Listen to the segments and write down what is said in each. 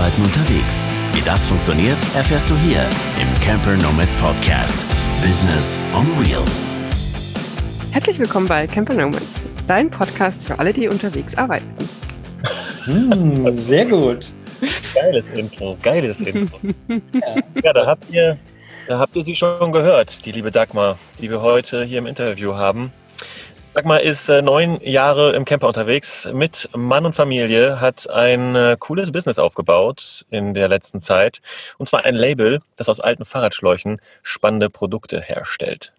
Arbeiten unterwegs. Wie das funktioniert, erfährst du hier im Camper Nomads Podcast. Business on Wheels. Herzlich willkommen bei Camper Nomads, dein Podcast für alle, die unterwegs arbeiten. Hm, sehr gut. Geiles Intro, geiles Intro. ja. ja, da habt ihr, da habt ihr sie schon gehört, die liebe Dagmar, die wir heute hier im Interview haben. Dagmar ist äh, neun Jahre im Camper unterwegs mit Mann und Familie, hat ein äh, cooles Business aufgebaut in der letzten Zeit. Und zwar ein Label, das aus alten Fahrradschläuchen spannende Produkte herstellt.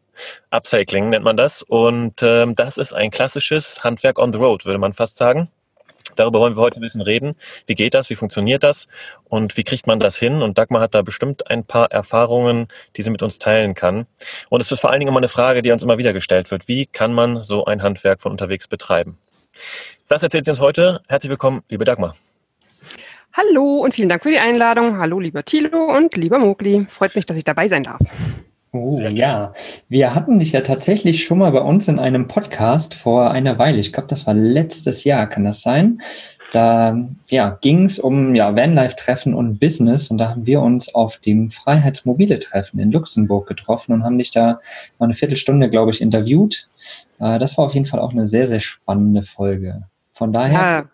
Upcycling nennt man das. Und ähm, das ist ein klassisches Handwerk on the road, würde man fast sagen. Darüber wollen wir heute ein bisschen reden. Wie geht das? Wie funktioniert das? Und wie kriegt man das hin? Und Dagmar hat da bestimmt ein paar Erfahrungen, die sie mit uns teilen kann. Und es ist vor allen Dingen immer eine Frage, die uns immer wieder gestellt wird. Wie kann man so ein Handwerk von unterwegs betreiben? Das erzählt sie uns heute. Herzlich willkommen, liebe Dagmar. Hallo und vielen Dank für die Einladung. Hallo, lieber Thilo und lieber Mogli. Freut mich, dass ich dabei sein darf. Oh ja, wir hatten dich ja tatsächlich schon mal bei uns in einem Podcast vor einer Weile. Ich glaube, das war letztes Jahr, kann das sein? Da ja, ging es um ja, Vanlife-Treffen und Business und da haben wir uns auf dem Freiheitsmobile-Treffen in Luxemburg getroffen und haben dich da mal eine Viertelstunde, glaube ich, interviewt. Äh, das war auf jeden Fall auch eine sehr, sehr spannende Folge. Von daher, ja.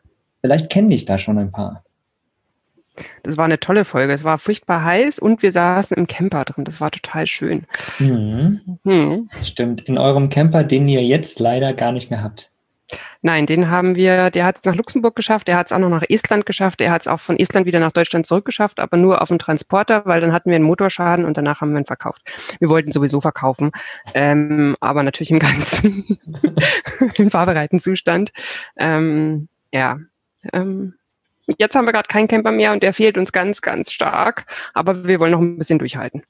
vielleicht kenne ich da schon ein paar. Das war eine tolle Folge. Es war furchtbar heiß und wir saßen im Camper drin. Das war total schön. Mhm. Mhm. Stimmt. In eurem Camper, den ihr jetzt leider gar nicht mehr habt. Nein, den haben wir, der hat es nach Luxemburg geschafft, der hat es auch noch nach Estland geschafft, der hat es auch von Estland wieder nach Deutschland zurückgeschafft, aber nur auf dem Transporter, weil dann hatten wir einen Motorschaden und danach haben wir ihn verkauft. Wir wollten sowieso verkaufen, ähm, aber natürlich im ganzen, im fahrbereiten Zustand. Ähm, ja, ähm, Jetzt haben wir gerade keinen Camper mehr und der fehlt uns ganz, ganz stark. Aber wir wollen noch ein bisschen durchhalten.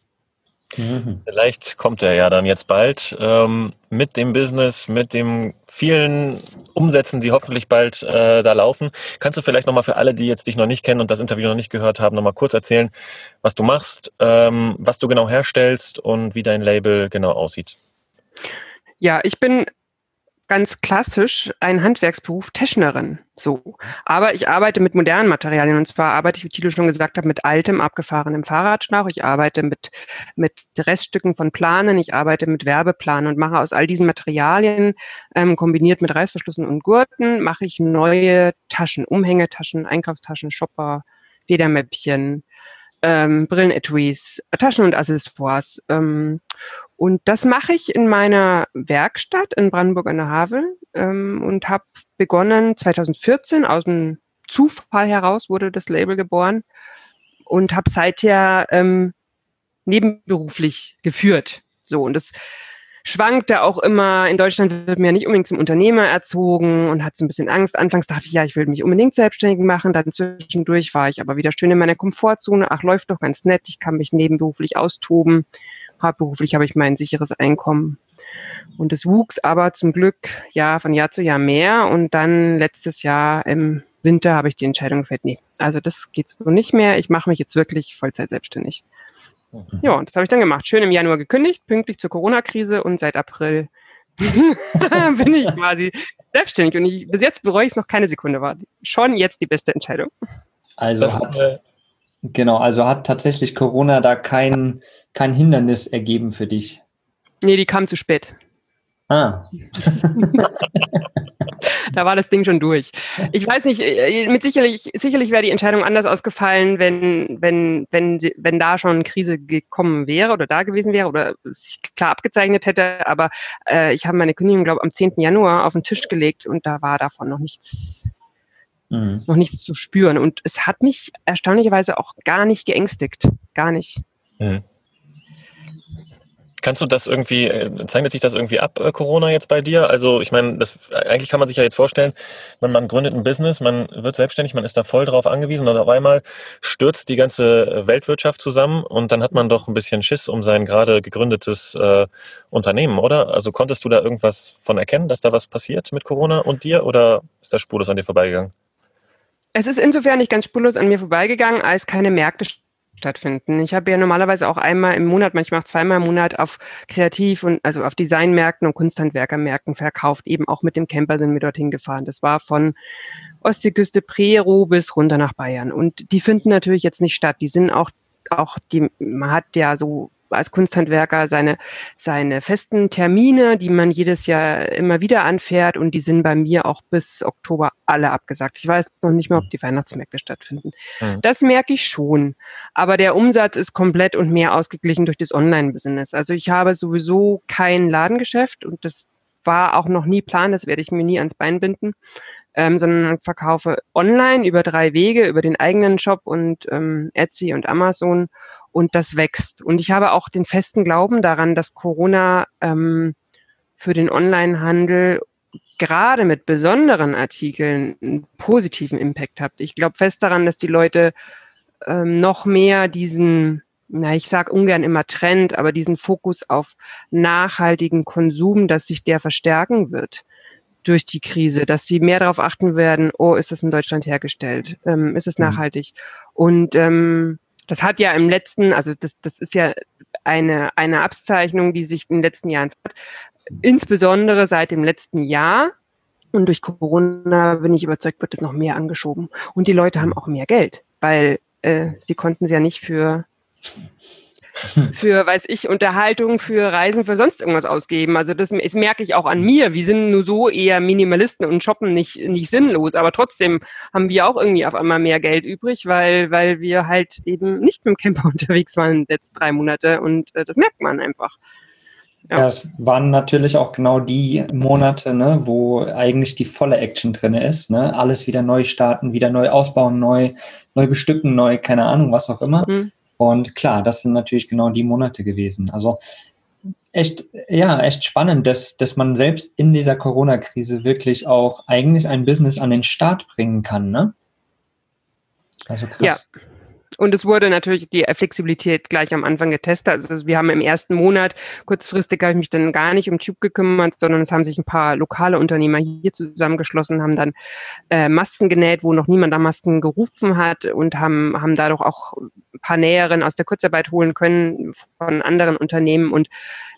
Mhm. Vielleicht kommt er ja dann jetzt bald ähm, mit dem Business, mit den vielen Umsätzen, die hoffentlich bald äh, da laufen. Kannst du vielleicht nochmal für alle, die jetzt dich noch nicht kennen und das Interview noch nicht gehört haben, nochmal kurz erzählen, was du machst, ähm, was du genau herstellst und wie dein Label genau aussieht? Ja, ich bin ganz klassisch ein Handwerksberuf Technerin. So. Aber ich arbeite mit modernen Materialien und zwar arbeite ich, wie Tilo schon gesagt hat, mit altem, abgefahrenem Fahrradschlauch. Ich arbeite mit, mit Reststücken von Planen. Ich arbeite mit Werbeplanen und mache aus all diesen Materialien, ähm, kombiniert mit Reißverschlüssen und Gurten, mache ich neue Taschen, Umhängetaschen, Einkaufstaschen, Shopper, Federmäppchen, ähm, Brillenetuis, Taschen und Accessoires. Ähm, und das mache ich in meiner Werkstatt in Brandenburg an der Havel ähm, und habe begonnen 2014 aus dem Zufall heraus wurde das Label geboren und habe seither ähm, nebenberuflich geführt. So und das schwankte auch immer. In Deutschland wird mir ja nicht unbedingt zum Unternehmer erzogen und hat so ein bisschen Angst. Anfangs dachte ich, ja, ich will mich unbedingt selbstständig machen. Dann zwischendurch war ich aber wieder schön in meiner Komfortzone. Ach, läuft doch ganz nett. Ich kann mich nebenberuflich austoben. Hauptberuflich habe ich mein sicheres Einkommen. Und es wuchs aber zum Glück ja von Jahr zu Jahr mehr. Und dann letztes Jahr im Winter habe ich die Entscheidung gefällt, nee, also das geht so nicht mehr. Ich mache mich jetzt wirklich Vollzeit selbstständig. Mhm. Ja, und das habe ich dann gemacht. Schön im Januar gekündigt, pünktlich zur Corona-Krise und seit April bin ich quasi selbstständig. Und ich, bis jetzt bereue ich es noch keine Sekunde. War schon jetzt die beste Entscheidung. Also hat, Genau, also hat tatsächlich Corona da kein, kein Hindernis ergeben für dich? Nee, die kam zu spät. Ah. da war das Ding schon durch. Ich weiß nicht, äh, mit sicherlich, sicherlich wäre die Entscheidung anders ausgefallen, wenn, wenn, wenn, wenn da schon eine Krise gekommen wäre oder da gewesen wäre oder sich klar abgezeichnet hätte. Aber äh, ich habe meine Kündigung, glaube ich, am 10. Januar auf den Tisch gelegt und da war davon noch nichts mhm. noch nichts zu spüren. Und es hat mich erstaunlicherweise auch gar nicht geängstigt. Gar nicht. Mhm. Kannst du das irgendwie, äh, zeichnet sich das irgendwie ab, äh, Corona jetzt bei dir? Also ich meine, das eigentlich kann man sich ja jetzt vorstellen, wenn man gründet ein Business, man wird selbstständig, man ist da voll drauf angewiesen und auf einmal stürzt die ganze Weltwirtschaft zusammen und dann hat man doch ein bisschen Schiss um sein gerade gegründetes äh, Unternehmen, oder? Also konntest du da irgendwas von erkennen, dass da was passiert mit Corona und dir oder ist das spurlos an dir vorbeigegangen? Es ist insofern nicht ganz spurlos an mir vorbeigegangen, als keine Märkte stattfinden. Ich habe ja normalerweise auch einmal im Monat, manchmal auch zweimal im Monat auf Kreativ- und also auf Designmärkten und Kunsthandwerkermärkten verkauft. Eben auch mit dem Camper sind wir dorthin gefahren. Das war von Ostseeküste Prero bis runter nach Bayern. Und die finden natürlich jetzt nicht statt. Die sind auch auch die, man hat ja so als Kunsthandwerker seine, seine festen Termine, die man jedes Jahr immer wieder anfährt und die sind bei mir auch bis Oktober alle abgesagt. Ich weiß noch nicht mehr, ob die Weihnachtsmärkte stattfinden. Mhm. Das merke ich schon. Aber der Umsatz ist komplett und mehr ausgeglichen durch das Online-Business. Also ich habe sowieso kein Ladengeschäft und das war auch noch nie Plan, das werde ich mir nie ans Bein binden, ähm, sondern verkaufe online über drei Wege, über den eigenen Shop und ähm, Etsy und Amazon und das wächst. Und ich habe auch den festen Glauben daran, dass Corona ähm, für den Onlinehandel gerade mit besonderen Artikeln einen positiven Impact hat. Ich glaube fest daran, dass die Leute ähm, noch mehr diesen, na, ich sage ungern immer Trend, aber diesen Fokus auf nachhaltigen Konsum, dass sich der verstärken wird durch die Krise, dass sie mehr darauf achten werden, oh, ist das in Deutschland hergestellt? Ähm, ist es mhm. nachhaltig? Und ähm, das hat ja im letzten, also das, das ist ja eine, eine Abzeichnung, die sich in den letzten Jahren insbesondere seit dem letzten Jahr. Und durch Corona bin ich überzeugt, wird es noch mehr angeschoben. Und die Leute haben auch mehr Geld, weil äh, sie konnten sie ja nicht für für, weiß ich, Unterhaltung, für Reisen, für sonst irgendwas ausgeben. Also das, das merke ich auch an mir. Wir sind nur so eher Minimalisten und shoppen nicht, nicht sinnlos. Aber trotzdem haben wir auch irgendwie auf einmal mehr Geld übrig, weil, weil wir halt eben nicht mit dem Camper unterwegs waren jetzt drei Monate und äh, das merkt man einfach. Ja. ja. es waren natürlich auch genau die Monate, ne, wo eigentlich die volle Action drin ist. Ne? Alles wieder neu starten, wieder neu ausbauen, neu, neu bestücken, neu, keine Ahnung, was auch immer. Mhm. Und klar, das sind natürlich genau die Monate gewesen. Also echt, ja, echt spannend, dass, dass man selbst in dieser Corona-Krise wirklich auch eigentlich ein Business an den Start bringen kann, ne? Also krass. Ja. Und es wurde natürlich die Flexibilität gleich am Anfang getestet. Also wir haben im ersten Monat, kurzfristig habe ich mich dann gar nicht um Tube gekümmert, sondern es haben sich ein paar lokale Unternehmer hier zusammengeschlossen, haben dann äh, Masken genäht, wo noch niemand da Masken gerufen hat und haben, haben dadurch auch ein paar Näheren aus der Kurzarbeit holen können von anderen Unternehmen. Und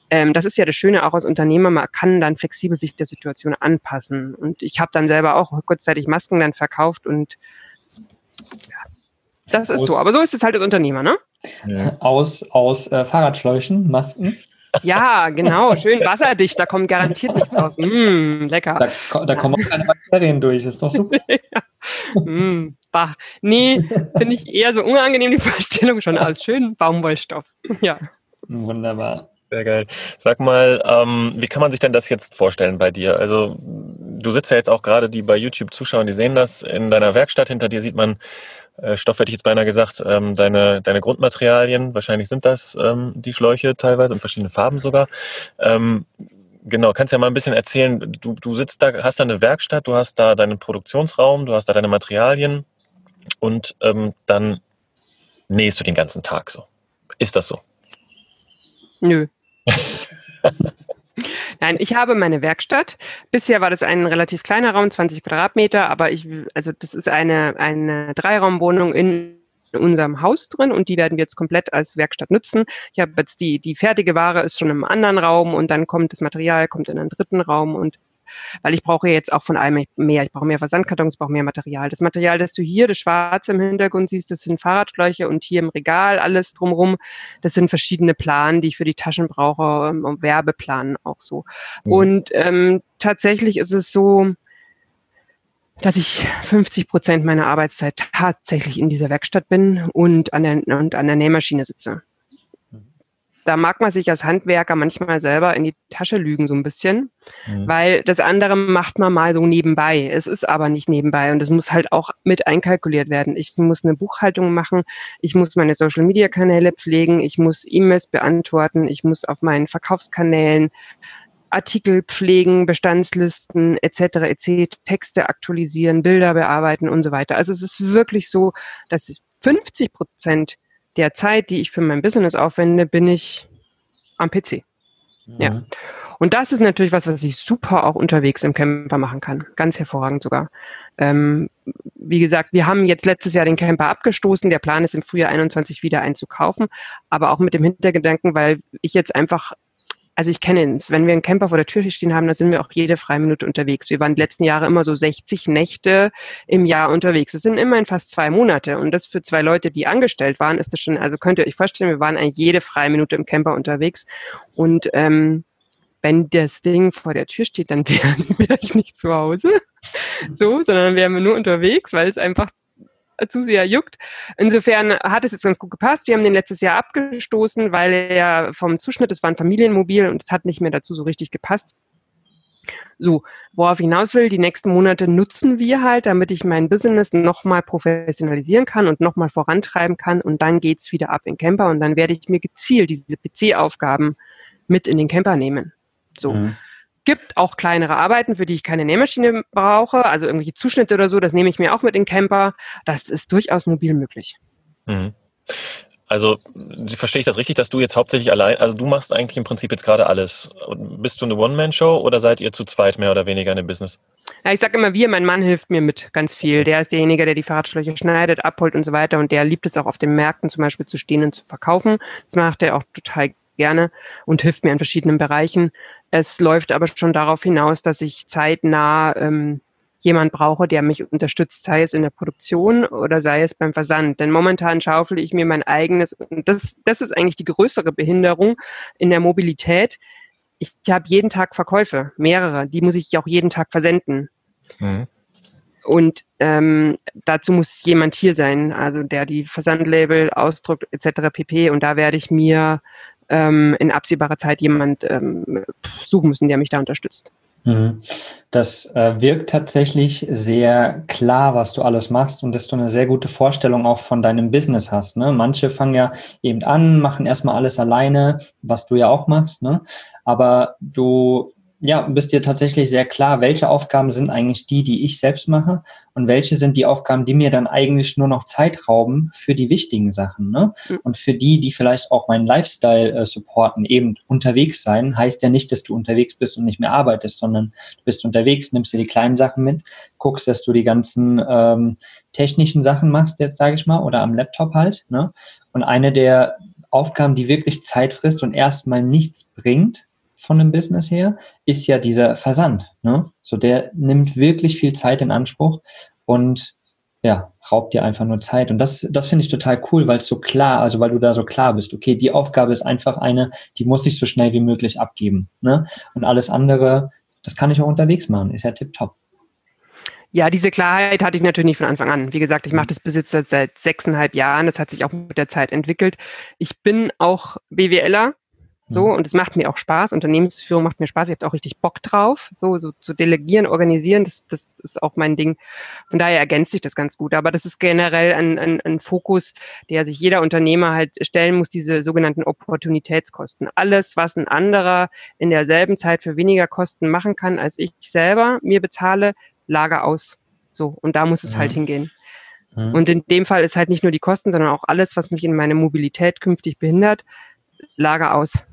ähm, das ist ja das Schöne auch als Unternehmer, man kann dann flexibel sich der Situation anpassen. Und ich habe dann selber auch kurzzeitig Masken dann verkauft und ja, das ist aus, so, aber so ist es halt als Unternehmer, ne? Aus, aus äh, Fahrradschläuchen, Masken. Ja, genau, schön wasserdicht, da kommt garantiert nichts raus. Mm, lecker. Da, da kommen auch keine Bakterien durch, ist doch super. ja. mm, bah. Nee, finde ich eher so unangenehm die Vorstellung schon als schön Baumwollstoff. Ja. Wunderbar. Sehr geil. Sag mal, ähm, wie kann man sich denn das jetzt vorstellen bei dir? Also du sitzt ja jetzt auch gerade, die bei YouTube zuschauen, die sehen das in deiner Werkstatt. Hinter dir sieht man äh, Stoff hätte ich jetzt beinahe gesagt, ähm, deine, deine Grundmaterialien, wahrscheinlich sind das ähm, die Schläuche teilweise in verschiedenen Farben sogar. Ähm, genau, kannst ja mal ein bisschen erzählen, du, du sitzt da, hast da eine Werkstatt, du hast da deinen Produktionsraum, du hast da deine Materialien und ähm, dann nähst du den ganzen Tag so. Ist das so? Nö. Nein, ich habe meine Werkstatt. Bisher war das ein relativ kleiner Raum, 20 Quadratmeter, aber ich, also das ist eine, eine Dreiraumwohnung in unserem Haus drin und die werden wir jetzt komplett als Werkstatt nutzen. Ich habe jetzt die, die fertige Ware ist schon im anderen Raum und dann kommt das Material, kommt in einen dritten Raum und weil ich brauche jetzt auch von allem mehr. Ich brauche mehr Versandkartons, ich brauche mehr Material. Das Material, das du hier, das Schwarze im Hintergrund siehst, das sind Fahrradschläuche und hier im Regal alles drumrum. Das sind verschiedene Planen, die ich für die Taschen brauche, um, um Werbeplanen auch so. Mhm. Und ähm, tatsächlich ist es so, dass ich 50 Prozent meiner Arbeitszeit tatsächlich in dieser Werkstatt bin und an der, und an der Nähmaschine sitze da mag man sich als Handwerker manchmal selber in die Tasche lügen so ein bisschen, mhm. weil das andere macht man mal so nebenbei. Es ist aber nicht nebenbei und es muss halt auch mit einkalkuliert werden. Ich muss eine Buchhaltung machen, ich muss meine Social-Media-Kanäle pflegen, ich muss E-Mails beantworten, ich muss auf meinen Verkaufskanälen Artikel pflegen, Bestandslisten etc. etc. Texte aktualisieren, Bilder bearbeiten und so weiter. Also es ist wirklich so, dass 50 Prozent der Zeit, die ich für mein Business aufwende, bin ich am PC. Mhm. Ja. Und das ist natürlich was, was ich super auch unterwegs im Camper machen kann. Ganz hervorragend sogar. Ähm, wie gesagt, wir haben jetzt letztes Jahr den Camper abgestoßen. Der Plan ist im Frühjahr 21 wieder einen zu kaufen, aber auch mit dem Hintergedanken, weil ich jetzt einfach also ich kenne es, wenn wir einen Camper vor der Tür stehen haben, dann sind wir auch jede freie Minute unterwegs. Wir waren die letzten Jahre immer so 60 Nächte im Jahr unterwegs. Das sind immerhin fast zwei Monate. Und das für zwei Leute, die angestellt waren, ist das schon, also könnt ihr euch vorstellen, wir waren eigentlich jede freie Minute im Camper unterwegs. Und ähm, wenn das Ding vor der Tür steht, dann wäre ich nicht zu Hause. So, sondern wären wir nur unterwegs, weil es einfach zu sehr juckt. Insofern hat es jetzt ganz gut gepasst. Wir haben den letztes Jahr abgestoßen, weil er vom Zuschnitt, es war ein Familienmobil und es hat nicht mehr dazu so richtig gepasst. So, worauf ich hinaus will, die nächsten Monate nutzen wir halt, damit ich mein Business nochmal professionalisieren kann und nochmal vorantreiben kann und dann geht's wieder ab in Camper und dann werde ich mir gezielt diese PC-Aufgaben mit in den Camper nehmen. So. Mhm gibt auch kleinere Arbeiten, für die ich keine Nähmaschine brauche, also irgendwelche Zuschnitte oder so, das nehme ich mir auch mit in Camper. Das ist durchaus mobil möglich. Mhm. Also verstehe ich das richtig, dass du jetzt hauptsächlich allein, also du machst eigentlich im Prinzip jetzt gerade alles. Bist du eine One-Man-Show oder seid ihr zu zweit mehr oder weniger in dem Business? Ja, ich sage immer wir, mein Mann hilft mir mit ganz viel. Der ist derjenige, der die Fahrradschläuche schneidet, abholt und so weiter und der liebt es auch auf den Märkten zum Beispiel zu stehen und zu verkaufen. Das macht er auch total gerne und hilft mir in verschiedenen Bereichen. Es läuft aber schon darauf hinaus, dass ich zeitnah ähm, jemand brauche, der mich unterstützt, sei es in der Produktion oder sei es beim Versand. Denn momentan schaufel ich mir mein eigenes, und das, das ist eigentlich die größere Behinderung in der Mobilität. Ich habe jeden Tag Verkäufe, mehrere, die muss ich auch jeden Tag versenden. Mhm. Und ähm, dazu muss jemand hier sein, also der die Versandlabel ausdruckt etc. pp. Und da werde ich mir ähm, in absehbarer Zeit jemand ähm, suchen müssen, der mich da unterstützt. Mhm. Das äh, wirkt tatsächlich sehr klar, was du alles machst und dass du eine sehr gute Vorstellung auch von deinem Business hast. Ne? Manche fangen ja eben an, machen erstmal alles alleine, was du ja auch machst, ne? aber du ja, bist dir tatsächlich sehr klar, welche Aufgaben sind eigentlich die, die ich selbst mache und welche sind die Aufgaben, die mir dann eigentlich nur noch Zeit rauben für die wichtigen Sachen. Ne? Mhm. Und für die, die vielleicht auch meinen Lifestyle äh, supporten, eben unterwegs sein, heißt ja nicht, dass du unterwegs bist und nicht mehr arbeitest, sondern du bist unterwegs, nimmst dir die kleinen Sachen mit, guckst, dass du die ganzen ähm, technischen Sachen machst, jetzt sage ich mal, oder am Laptop halt. Ne? Und eine der Aufgaben, die wirklich Zeit frisst und erstmal nichts bringt, von dem Business her, ist ja dieser Versand. Ne? So der nimmt wirklich viel Zeit in Anspruch und ja, raubt dir einfach nur Zeit. Und das, das finde ich total cool, weil es so klar, also weil du da so klar bist, okay, die Aufgabe ist einfach eine, die muss ich so schnell wie möglich abgeben. Ne? Und alles andere, das kann ich auch unterwegs machen, ist ja tipptopp. Ja, diese Klarheit hatte ich natürlich nicht von Anfang an. Wie gesagt, ich mache das Besitz seit sechseinhalb Jahren. Das hat sich auch mit der Zeit entwickelt. Ich bin auch BWLer, so, mhm. und es macht mir auch Spaß. Unternehmensführung macht mir Spaß. Ich habe auch richtig Bock drauf. So, so zu delegieren, organisieren, das, das ist auch mein Ding. Von daher ergänzt sich das ganz gut. Aber das ist generell ein, ein, ein Fokus, der sich jeder Unternehmer halt stellen muss, diese sogenannten Opportunitätskosten. Alles, was ein anderer in derselben Zeit für weniger Kosten machen kann, als ich selber mir bezahle, Lager aus. So, und da muss es halt mhm. halt hingehen. Mhm. Und in dem Fall ist halt nicht nur die Kosten, sondern auch alles, was mich in meiner Mobilität künftig behindert, Lager aus.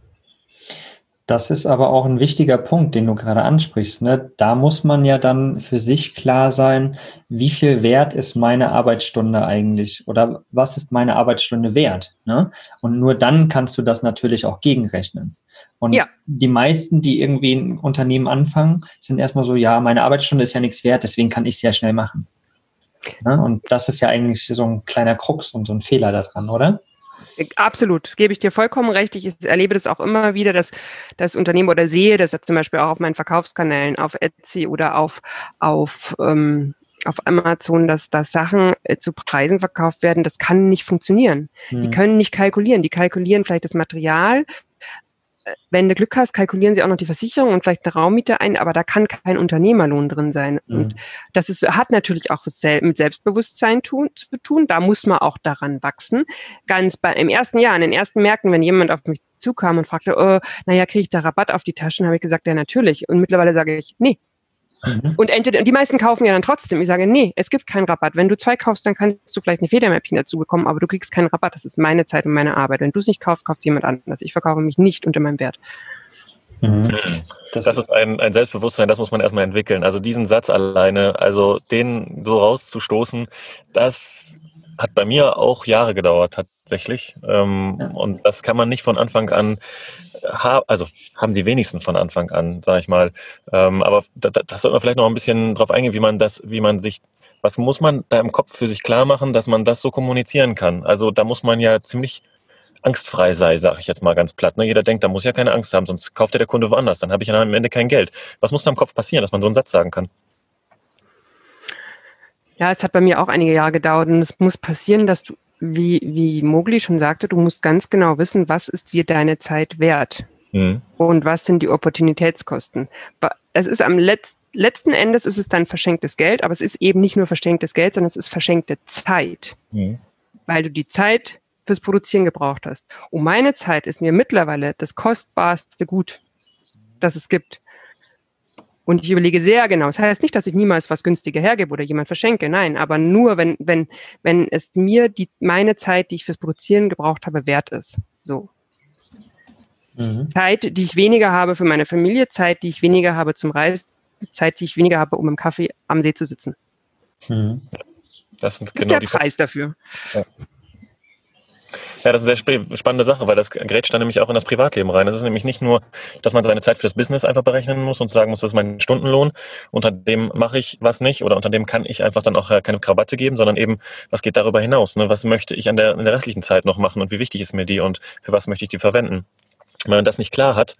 Das ist aber auch ein wichtiger Punkt, den du gerade ansprichst. Ne? Da muss man ja dann für sich klar sein, wie viel wert ist meine Arbeitsstunde eigentlich oder was ist meine Arbeitsstunde wert. Ne? Und nur dann kannst du das natürlich auch gegenrechnen. Und ja. die meisten, die irgendwie ein Unternehmen anfangen, sind erstmal so, ja, meine Arbeitsstunde ist ja nichts wert, deswegen kann ich es sehr schnell machen. Ne? Und das ist ja eigentlich so ein kleiner Krux und so ein Fehler daran, oder? Absolut, gebe ich dir vollkommen recht. Ich erlebe das auch immer wieder, dass das Unternehmen oder sehe das zum Beispiel auch auf meinen Verkaufskanälen, auf Etsy oder auf, auf, ähm, auf Amazon, dass, dass Sachen äh, zu Preisen verkauft werden. Das kann nicht funktionieren. Hm. Die können nicht kalkulieren. Die kalkulieren vielleicht das Material, wenn du Glück hast, kalkulieren sie auch noch die Versicherung und vielleicht eine Raummiete ein, aber da kann kein Unternehmerlohn drin sein. Mhm. Und das ist, hat natürlich auch mit Selbstbewusstsein tun, zu tun. Da muss man auch daran wachsen. Ganz bei, im ersten Jahr, in den ersten Märkten, wenn jemand auf mich zukam und fragte, oh, naja, kriege ich da Rabatt auf die Taschen, habe ich gesagt, ja, natürlich. Und mittlerweile sage ich, nee, Mhm. Und entweder, und die meisten kaufen ja dann trotzdem. Ich sage, nee, es gibt keinen Rabatt. Wenn du zwei kaufst, dann kannst du vielleicht eine Federmäppchen dazu bekommen, aber du kriegst keinen Rabatt. Das ist meine Zeit und meine Arbeit. Wenn du es nicht kaufst, kauft jemand anders. Ich verkaufe mich nicht unter meinem Wert. Mhm. Das, das, ist ein, ein Selbstbewusstsein, das muss man erstmal entwickeln. Also diesen Satz alleine, also den so rauszustoßen, das hat bei mir auch Jahre gedauert tatsächlich. Ähm, und das kann man nicht von Anfang an also haben die wenigsten von Anfang an, sage ich mal. Ähm, aber da, das sollte man vielleicht noch ein bisschen drauf eingehen, wie man das, wie man sich, was muss man da im Kopf für sich klar machen, dass man das so kommunizieren kann. Also da muss man ja ziemlich angstfrei sein, sage ich jetzt mal ganz platt. Ne? Jeder denkt, da muss ja keine Angst haben, sonst kauft ja der Kunde woanders, dann habe ich ja am Ende kein Geld. Was muss da im Kopf passieren, dass man so einen Satz sagen kann? Ja, es hat bei mir auch einige Jahre gedauert und es muss passieren, dass du wie, wie Mogli schon sagte, du musst ganz genau wissen, was ist dir deine Zeit wert mhm. und was sind die Opportunitätskosten. Es ist am Letz letzten Endes ist es dann verschenktes Geld, aber es ist eben nicht nur verschenktes Geld, sondern es ist verschenkte Zeit, mhm. weil du die Zeit fürs Produzieren gebraucht hast. Und meine Zeit ist mir mittlerweile das kostbarste Gut, das es gibt. Und ich überlege sehr genau. Das heißt nicht, dass ich niemals was günstiger hergebe oder jemand verschenke. Nein, aber nur, wenn, wenn, wenn es mir die, meine Zeit, die ich fürs Produzieren gebraucht habe, wert ist. So. Mhm. Zeit, die ich weniger habe für meine Familie, Zeit, die ich weniger habe zum Reisen, Zeit, die ich weniger habe, um im Kaffee am See zu sitzen. Mhm. Das, sind das genau ist der Preis dafür. Ja. Ja, das ist eine sehr spannende Sache, weil das grätscht dann nämlich auch in das Privatleben rein. Es ist nämlich nicht nur, dass man seine Zeit für das Business einfach berechnen muss und sagen muss, das ist mein Stundenlohn, unter dem mache ich was nicht oder unter dem kann ich einfach dann auch äh, keine Krawatte geben, sondern eben, was geht darüber hinaus? Ne? Was möchte ich an der, in der restlichen Zeit noch machen und wie wichtig ist mir die und für was möchte ich die verwenden? Wenn man das nicht klar hat,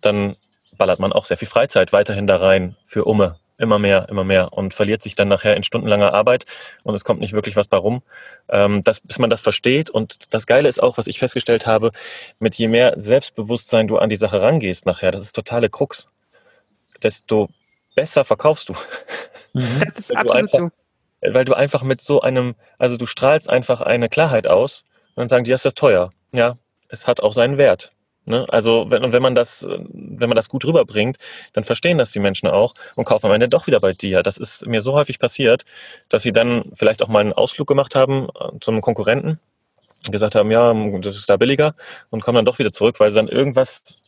dann ballert man auch sehr viel Freizeit weiterhin da rein für Umme, immer mehr, immer mehr und verliert sich dann nachher in stundenlanger Arbeit und es kommt nicht wirklich was bei rum. Ähm, das, bis man das versteht und das Geile ist auch, was ich festgestellt habe, mit je mehr Selbstbewusstsein du an die Sache rangehst nachher, das ist totale Krux, desto besser verkaufst du. Mhm. Das ist absolut einfach, so. Weil du einfach mit so einem, also du strahlst einfach eine Klarheit aus und dann sagen die, ist das teuer. Ja, es hat auch seinen Wert. Ne? Also wenn, wenn man das, wenn man das gut rüberbringt, dann verstehen das die Menschen auch und kaufen am Ende doch wieder bei dir. Das ist mir so häufig passiert, dass sie dann vielleicht auch mal einen Ausflug gemacht haben äh, zum Konkurrenten, gesagt haben, ja, das ist da billiger und kommen dann doch wieder zurück, weil sie dann irgendwas,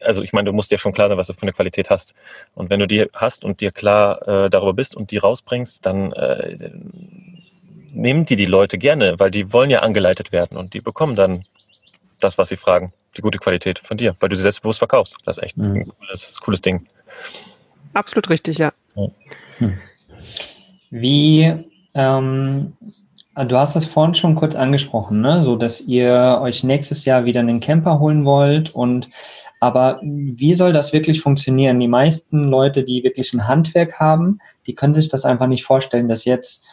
also ich meine, du musst dir schon klar sein, was du für eine Qualität hast. Und wenn du die hast und dir klar äh, darüber bist und die rausbringst, dann äh, nehmen die die Leute gerne, weil die wollen ja angeleitet werden und die bekommen dann das, was sie fragen die gute Qualität von dir, weil du sie selbstbewusst verkaufst. Das ist echt mhm. ein cooles, cooles Ding. Absolut richtig, ja. Hm. Wie, ähm, du hast das vorhin schon kurz angesprochen, ne? so dass ihr euch nächstes Jahr wieder einen Camper holen wollt und aber wie soll das wirklich funktionieren? Die meisten Leute, die wirklich ein Handwerk haben, die können sich das einfach nicht vorstellen, dass jetzt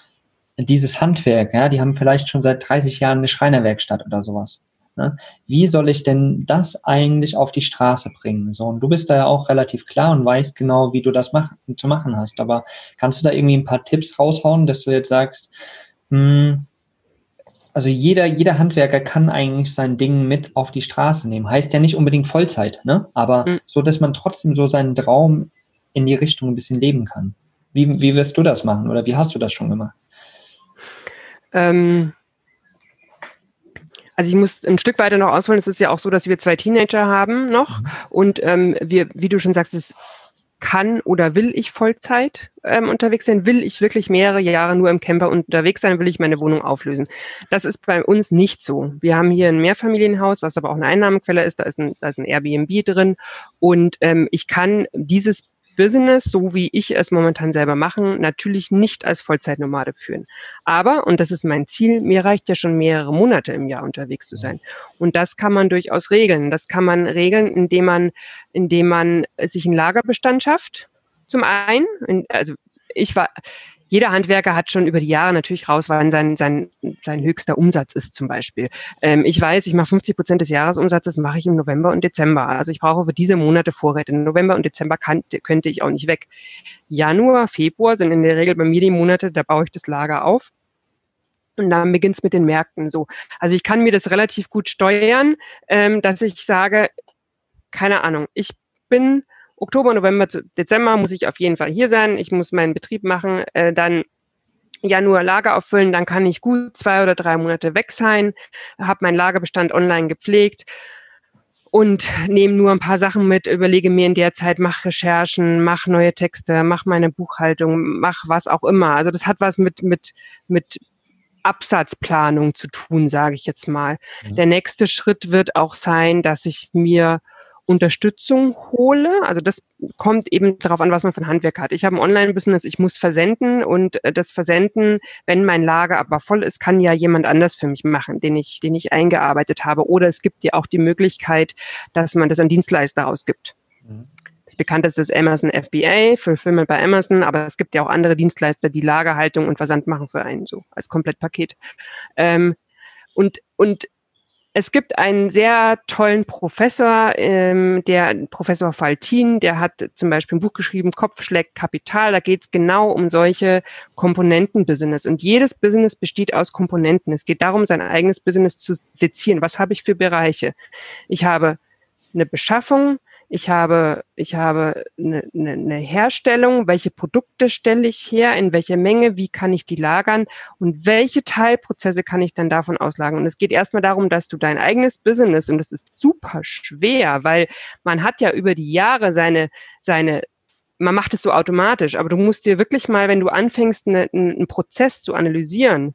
dieses Handwerk, ja, die haben vielleicht schon seit 30 Jahren eine Schreinerwerkstatt oder sowas. Ne? Wie soll ich denn das eigentlich auf die Straße bringen? So, und du bist da ja auch relativ klar und weißt genau, wie du das mach, zu machen hast. Aber kannst du da irgendwie ein paar Tipps raushauen, dass du jetzt sagst, hm, also jeder, jeder Handwerker kann eigentlich sein Ding mit auf die Straße nehmen. Heißt ja nicht unbedingt Vollzeit, ne? Aber mhm. so, dass man trotzdem so seinen Traum in die Richtung ein bisschen leben kann. Wie, wie wirst du das machen oder wie hast du das schon gemacht? Ähm, also ich muss ein Stück weiter noch ausholen. Es ist ja auch so, dass wir zwei Teenager haben noch mhm. und ähm, wir, wie du schon sagst, es kann oder will ich Vollzeit ähm, unterwegs sein? Will ich wirklich mehrere Jahre nur im Camper unterwegs sein? Will ich meine Wohnung auflösen? Das ist bei uns nicht so. Wir haben hier ein Mehrfamilienhaus, was aber auch eine Einnahmequelle ist. Da ist ein, da ist ein Airbnb drin und ähm, ich kann dieses Business, so wie ich es momentan selber machen, natürlich nicht als Vollzeitnomade führen. Aber, und das ist mein Ziel, mir reicht ja schon mehrere Monate im Jahr unterwegs zu sein. Und das kann man durchaus regeln. Das kann man regeln, indem man, indem man sich einen Lagerbestand schafft. Zum einen, also ich war, jeder Handwerker hat schon über die Jahre natürlich raus, wann sein, sein, sein höchster Umsatz ist zum Beispiel. Ähm, ich weiß, ich mache 50 Prozent des Jahresumsatzes, mache ich im November und Dezember. Also ich brauche für diese Monate Vorräte. Im November und Dezember kann, könnte ich auch nicht weg. Januar, Februar sind in der Regel bei mir die Monate, da baue ich das Lager auf. Und dann beginnt es mit den Märkten so. Also ich kann mir das relativ gut steuern, ähm, dass ich sage, keine Ahnung, ich bin Oktober, November, Dezember muss ich auf jeden Fall hier sein. Ich muss meinen Betrieb machen. Äh, dann Januar Lager auffüllen, dann kann ich gut zwei oder drei Monate weg sein, habe meinen Lagerbestand online gepflegt und nehme nur ein paar Sachen mit, überlege mir in der Zeit, mach Recherchen, mach neue Texte, mach meine Buchhaltung, mach was auch immer. Also das hat was mit, mit, mit Absatzplanung zu tun, sage ich jetzt mal. Mhm. Der nächste Schritt wird auch sein, dass ich mir Unterstützung hole. Also das kommt eben darauf an, was man von Handwerk hat. Ich habe ein Online-Business, ich muss versenden und äh, das Versenden, wenn mein Lager aber voll ist, kann ja jemand anders für mich machen, den ich, den ich eingearbeitet habe. Oder es gibt ja auch die Möglichkeit, dass man das an Dienstleister ausgibt. Mhm. Das bekannteste ist Amazon FBA, für Filme bei Amazon, aber es gibt ja auch andere Dienstleister, die Lagerhaltung und Versand machen für einen so als Komplettpaket. Ähm, und, und es gibt einen sehr tollen Professor, ähm, der Professor Faltin, der hat zum Beispiel ein Buch geschrieben, Kopf schlägt Kapital. Da geht es genau um solche Komponenten-Business. Und jedes Business besteht aus Komponenten. Es geht darum, sein eigenes Business zu sezieren. Was habe ich für Bereiche? Ich habe eine Beschaffung, ich habe, ich habe eine, eine, eine Herstellung, welche Produkte stelle ich her, in welcher Menge, wie kann ich die lagern und welche Teilprozesse kann ich dann davon auslagern. Und es geht erstmal darum, dass du dein eigenes Business, und das ist super schwer, weil man hat ja über die Jahre seine, seine man macht es so automatisch, aber du musst dir wirklich mal, wenn du anfängst, eine, einen Prozess zu analysieren,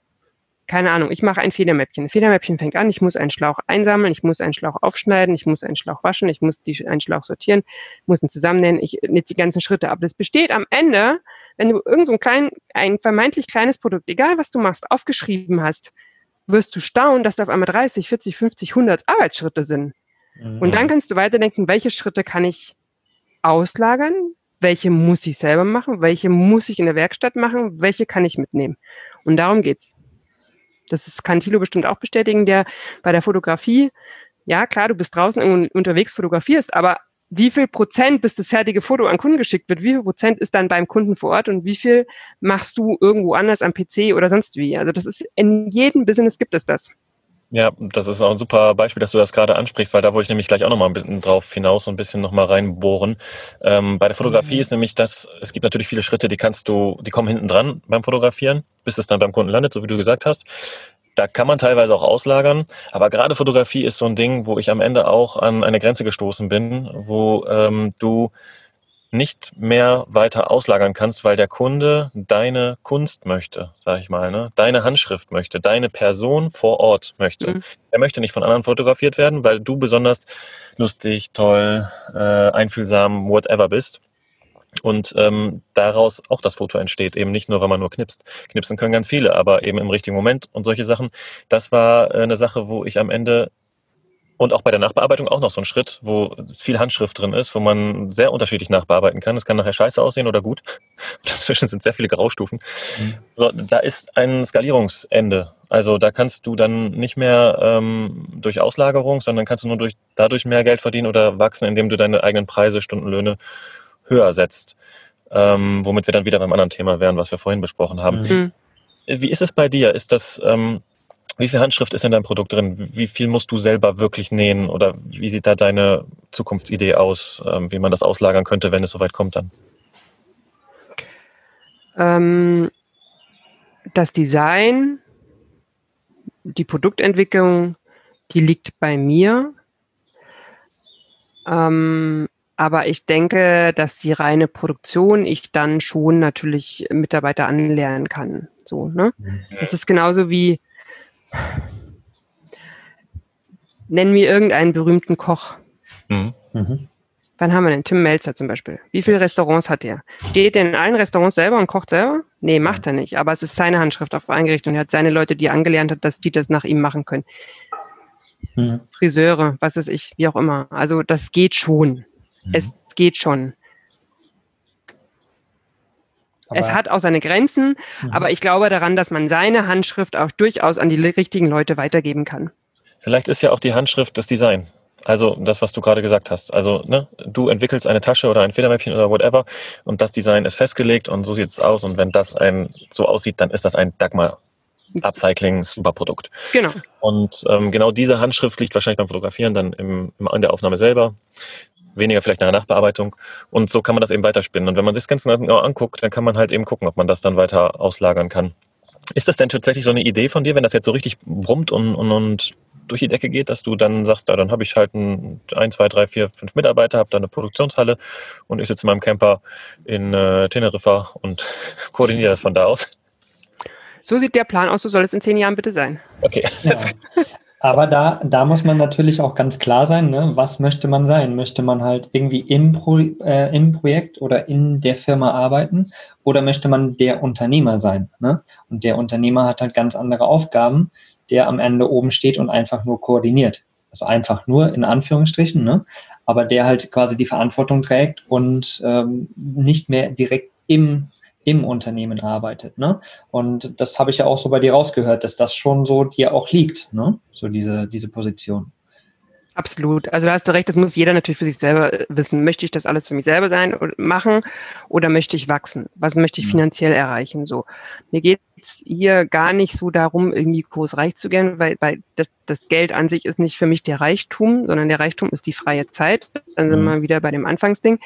keine Ahnung, ich mache ein Federmäppchen. Ein Federmäppchen fängt an, ich muss einen Schlauch einsammeln, ich muss einen Schlauch aufschneiden, ich muss einen Schlauch waschen, ich muss die, einen Schlauch sortieren, muss ihn zusammennähen, ich nehme die ganzen Schritte ab. Das besteht am Ende, wenn du irgend so ein klein, ein vermeintlich kleines Produkt, egal was du machst, aufgeschrieben hast, wirst du staunen, dass da auf einmal 30, 40, 50, 100 Arbeitsschritte sind. Mhm. Und dann kannst du weiterdenken, welche Schritte kann ich auslagern, welche muss ich selber machen, welche muss ich in der Werkstatt machen, welche kann ich mitnehmen. Und darum geht's. Das kann Thilo bestimmt auch bestätigen, der bei der Fotografie, ja klar, du bist draußen unterwegs, fotografierst, aber wie viel Prozent, bis das fertige Foto an Kunden geschickt wird, wie viel Prozent ist dann beim Kunden vor Ort und wie viel machst du irgendwo anders am PC oder sonst wie? Also das ist, in jedem Business gibt es das. Ja, das ist auch ein super Beispiel, dass du das gerade ansprichst, weil da wollte ich nämlich gleich auch nochmal ein bisschen drauf hinaus und ein bisschen nochmal reinbohren. Ähm, bei der Fotografie mhm. ist nämlich das, es gibt natürlich viele Schritte, die kannst du, die kommen hinten dran beim Fotografieren, bis es dann beim Kunden landet, so wie du gesagt hast. Da kann man teilweise auch auslagern, aber gerade Fotografie ist so ein Ding, wo ich am Ende auch an eine Grenze gestoßen bin, wo ähm, du nicht mehr weiter auslagern kannst, weil der Kunde deine Kunst möchte, sag ich mal, ne? deine Handschrift möchte, deine Person vor Ort möchte. Mhm. Er möchte nicht von anderen fotografiert werden, weil du besonders lustig, toll, äh, einfühlsam, whatever bist. Und ähm, daraus auch das Foto entsteht, eben nicht nur, wenn man nur knipst. Knipsen können ganz viele, aber eben im richtigen Moment und solche Sachen. Das war äh, eine Sache, wo ich am Ende und auch bei der Nachbearbeitung auch noch so ein Schritt, wo viel Handschrift drin ist, wo man sehr unterschiedlich nachbearbeiten kann. Es kann nachher scheiße aussehen oder gut. Dazwischen sind sehr viele Graustufen. Mhm. So, da ist ein Skalierungsende. Also da kannst du dann nicht mehr ähm, durch Auslagerung, sondern kannst du nur durch, dadurch mehr Geld verdienen oder wachsen, indem du deine eigenen Preise, Stundenlöhne höher setzt. Ähm, womit wir dann wieder beim anderen Thema wären, was wir vorhin besprochen haben. Mhm. Wie ist es bei dir? Ist das ähm, wie viel Handschrift ist in deinem Produkt drin? Wie viel musst du selber wirklich nähen? Oder wie sieht da deine Zukunftsidee aus, ähm, wie man das auslagern könnte, wenn es soweit kommt dann? Ähm, das Design, die Produktentwicklung, die liegt bei mir. Ähm, aber ich denke, dass die reine Produktion ich dann schon natürlich Mitarbeiter anlernen kann. So, ne? Mhm. Das ist genauso wie Nennen wir irgendeinen berühmten Koch. Mhm. Mhm. Wann haben wir denn? Tim Melzer zum Beispiel. Wie viele Restaurants hat er? Steht er in allen Restaurants selber und kocht selber? Nee, macht er nicht. Aber es ist seine Handschrift auf eingerichtet und er hat seine Leute, die er angelernt hat, dass die das nach ihm machen können. Mhm. Friseure, was weiß ich, wie auch immer. Also das geht schon. Mhm. Es geht schon. Aber es hat auch seine Grenzen, mhm. aber ich glaube daran, dass man seine Handschrift auch durchaus an die richtigen Leute weitergeben kann. Vielleicht ist ja auch die Handschrift das Design. Also das, was du gerade gesagt hast. Also ne, du entwickelst eine Tasche oder ein Federmäppchen oder whatever und das Design ist festgelegt und so sieht es aus. Und wenn das ein so aussieht, dann ist das ein Dagmar Upcycling Superprodukt. Genau. Und ähm, genau diese Handschrift liegt wahrscheinlich beim Fotografieren dann im, im, in der Aufnahme selber weniger vielleicht in der Nachbearbeitung. Und so kann man das eben weiterspinnen. Und wenn man sich das ganz genau anguckt, dann kann man halt eben gucken, ob man das dann weiter auslagern kann. Ist das denn tatsächlich so eine Idee von dir, wenn das jetzt so richtig brummt und, und, und durch die Decke geht, dass du dann sagst, ja, dann habe ich halt ein, ein, zwei, drei, vier, fünf Mitarbeiter, habe da eine Produktionshalle und ich sitze in meinem Camper in äh, Teneriffa und koordiniere das von da aus. So sieht der Plan aus, so soll es in zehn Jahren bitte sein. Okay. Ja. Aber da, da muss man natürlich auch ganz klar sein, ne? was möchte man sein? Möchte man halt irgendwie im, Pro, äh, im Projekt oder in der Firma arbeiten oder möchte man der Unternehmer sein? Ne? Und der Unternehmer hat halt ganz andere Aufgaben, der am Ende oben steht und einfach nur koordiniert. Also einfach nur in Anführungsstrichen, ne? aber der halt quasi die Verantwortung trägt und ähm, nicht mehr direkt im im Unternehmen arbeitet. Ne? Und das habe ich ja auch so bei dir rausgehört, dass das schon so dir auch liegt, ne? so diese, diese Position. Absolut. Also da hast du recht, das muss jeder natürlich für sich selber äh, wissen. Möchte ich das alles für mich selber sein und machen oder möchte ich wachsen? Was möchte ich mhm. finanziell erreichen? So. Mir geht es hier gar nicht so darum, irgendwie groß reich zu gehen, weil, weil das, das Geld an sich ist nicht für mich der Reichtum, sondern der Reichtum ist die freie Zeit. Dann sind mhm. wir wieder bei dem Anfangsding.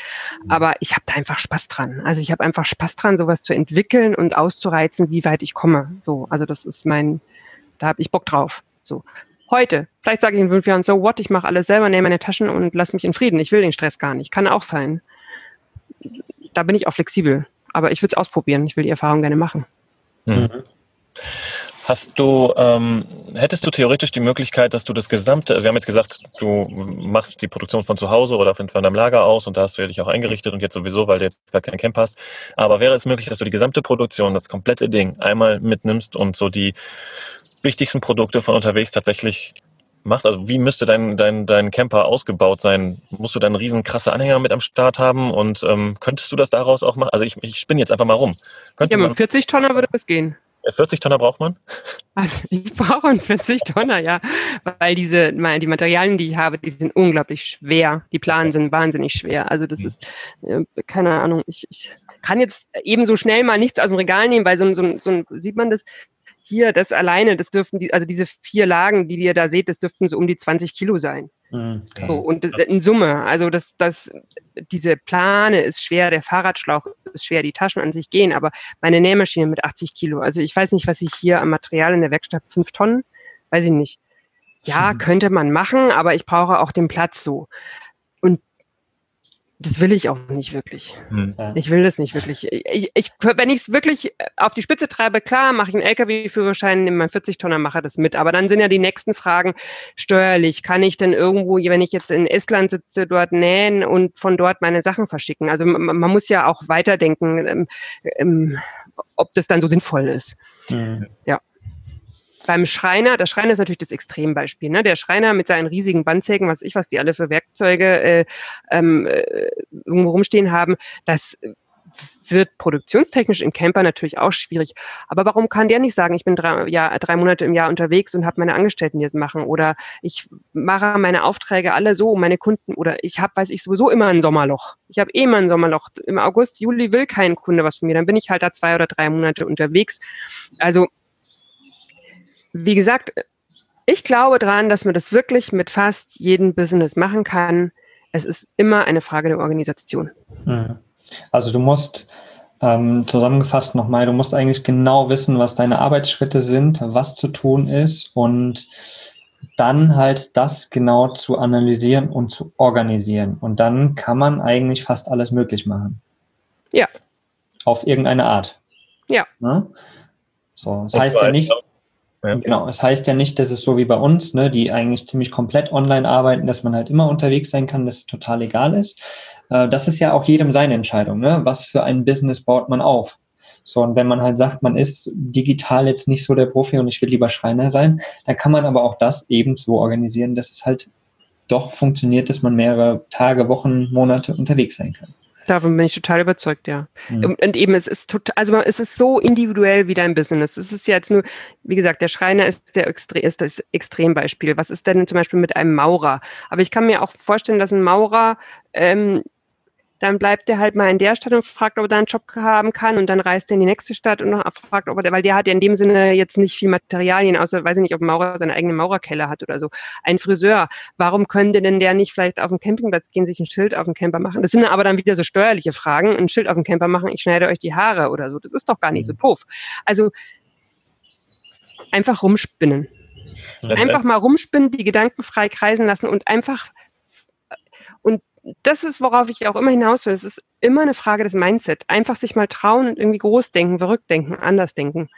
Aber ich habe da einfach Spaß dran. Also ich habe einfach Spaß dran, sowas zu entwickeln und auszureizen, wie weit ich komme. So, also das ist mein, da habe ich Bock drauf. So heute. Vielleicht sage ich in fünf Jahren, so what, ich mache alles selber, nehme meine Taschen und lass mich in Frieden. Ich will den Stress gar nicht. Kann auch sein. Da bin ich auch flexibel. Aber ich würde es ausprobieren. Ich will die Erfahrung gerne machen. Mhm. Hast du, ähm, hättest du theoretisch die Möglichkeit, dass du das gesamte, wir haben jetzt gesagt, du machst die Produktion von zu Hause oder von deinem Lager aus und da hast du ja dich auch eingerichtet und jetzt sowieso, weil du jetzt gar kein Camp hast. Aber wäre es möglich, dass du die gesamte Produktion, das komplette Ding einmal mitnimmst und so die wichtigsten Produkte von unterwegs tatsächlich machst? Also wie müsste dein, dein, dein Camper ausgebaut sein? Musst du dann riesen krasse Anhänger mit am Start haben und ähm, könntest du das daraus auch machen? Also ich, ich spinne jetzt einfach mal rum. Könnte ja, mit 40 Tonner würde das gehen. 40 Tonner braucht man? Also ich brauche einen 40 Tonner, ja, weil diese, die Materialien, die ich habe, die sind unglaublich schwer. Die Planen sind wahnsinnig schwer. Also das hm. ist, äh, keine Ahnung, ich, ich kann jetzt eben so schnell mal nichts aus dem Regal nehmen, weil so, so, so sieht man das, hier, das alleine, das dürften die, also diese vier Lagen, die ihr da seht, das dürften so um die 20 Kilo sein. Mhm, so, und das, in Summe, also das, das, diese Plane ist schwer, der Fahrradschlauch ist schwer, die Taschen an sich gehen, aber meine Nähmaschine mit 80 Kilo, also ich weiß nicht, was ich hier am Material in der Werkstatt, fünf Tonnen, weiß ich nicht. Ja, könnte man machen, aber ich brauche auch den Platz so. Und das will ich auch nicht wirklich. Hm. Ich will das nicht wirklich. Ich, ich, wenn ich es wirklich auf die Spitze treibe, klar, mache ich einen LKW-Führerschein, nehme meinen 40-Tonner, mache das mit. Aber dann sind ja die nächsten Fragen steuerlich. Kann ich denn irgendwo, wenn ich jetzt in Estland sitze, dort nähen und von dort meine Sachen verschicken? Also man, man muss ja auch weiterdenken, ähm, ähm, ob das dann so sinnvoll ist. Mhm. Ja beim Schreiner, der Schreiner ist natürlich das Extrembeispiel. Ne? Der Schreiner mit seinen riesigen Bandsägen, was ich, was die alle für Werkzeuge äh, ähm, äh, irgendwo rumstehen haben, das wird produktionstechnisch im Camper natürlich auch schwierig. Aber warum kann der nicht sagen, ich bin drei, ja, drei Monate im Jahr unterwegs und habe meine Angestellten jetzt machen oder ich mache meine Aufträge alle so, meine Kunden oder ich habe, weiß ich, sowieso immer ein Sommerloch. Ich habe eh immer ein Sommerloch. Im August, Juli will kein Kunde was von mir. Dann bin ich halt da zwei oder drei Monate unterwegs. Also wie gesagt, ich glaube daran, dass man das wirklich mit fast jedem Business machen kann. Es ist immer eine Frage der Organisation. Mhm. Also du musst ähm, zusammengefasst nochmal, du musst eigentlich genau wissen, was deine Arbeitsschritte sind, was zu tun ist und dann halt das genau zu analysieren und zu organisieren. Und dann kann man eigentlich fast alles möglich machen. Ja. Auf irgendeine Art. Ja. Ne? So, das heißt ja nicht, ja. Genau, es das heißt ja nicht, dass es so wie bei uns, ne, die eigentlich ziemlich komplett online arbeiten, dass man halt immer unterwegs sein kann, dass es total egal ist. Äh, das ist ja auch jedem seine Entscheidung, ne? Was für ein Business baut man auf? So, und wenn man halt sagt, man ist digital jetzt nicht so der Profi und ich will lieber Schreiner sein, dann kann man aber auch das eben so organisieren, dass es halt doch funktioniert, dass man mehrere Tage, Wochen, Monate unterwegs sein kann. Davon bin ich total überzeugt, ja. Mhm. Und, eben, es ist total, also es ist so individuell wie dein Business. Es ist jetzt nur, wie gesagt, der Schreiner ist, der Extre ist das Extrembeispiel. Was ist denn zum Beispiel mit einem Maurer? Aber ich kann mir auch vorstellen, dass ein Maurer ähm, dann bleibt er halt mal in der Stadt und fragt, ob er da einen Job haben kann und dann reist er in die nächste Stadt und fragt, ob er, weil der hat ja in dem Sinne jetzt nicht viel Materialien, außer, weiß ich nicht, ob ein Maurer seine eigene Maurerkeller hat oder so. Ein Friseur, warum könnte denn der nicht vielleicht auf den Campingplatz gehen, sich ein Schild auf den Camper machen? Das sind aber dann wieder so steuerliche Fragen, ein Schild auf den Camper machen, ich schneide euch die Haare oder so. Das ist doch gar nicht so mhm. doof. Also einfach rumspinnen. Einfach mal rumspinnen, die Gedanken frei kreisen lassen und einfach und das ist, worauf ich auch immer hinaus will. Es ist immer eine Frage des Mindset. Einfach sich mal trauen und irgendwie groß denken, verrückt denken, anders denken,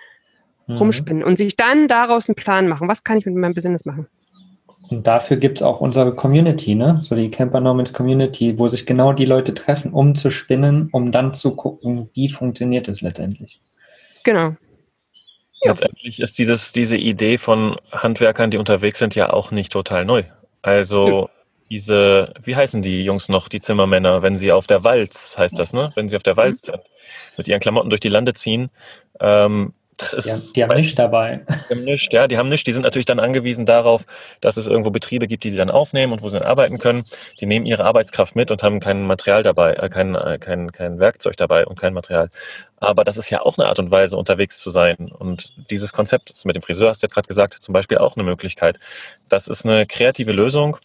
mhm. rumspinnen und sich dann daraus einen Plan machen. Was kann ich mit meinem Business machen? Und dafür gibt es auch unsere Community, ne? so die Camper Normans Community, wo sich genau die Leute treffen, um zu spinnen, um dann zu gucken, wie funktioniert es letztendlich. Genau. Ja. Letztendlich ist dieses, diese Idee von Handwerkern, die unterwegs sind, ja auch nicht total neu. Also ja. Diese, wie heißen die Jungs noch, die Zimmermänner, wenn sie auf der Walz, heißt das, ne? Wenn sie auf der Walz mhm. sind, mit ihren Klamotten durch die Lande ziehen, ähm, das ist, ja, die haben nichts dabei. Die haben nichts, ja, die haben nichts. Die sind natürlich dann angewiesen darauf, dass es irgendwo Betriebe gibt, die sie dann aufnehmen und wo sie dann arbeiten können. Die nehmen ihre Arbeitskraft mit und haben kein Material dabei, äh, kein, äh, kein, kein Werkzeug dabei und kein Material. Aber das ist ja auch eine Art und Weise, unterwegs zu sein. Und dieses Konzept mit dem Friseur, hast du jetzt gerade gesagt, zum Beispiel auch eine Möglichkeit. Das ist eine kreative Lösung,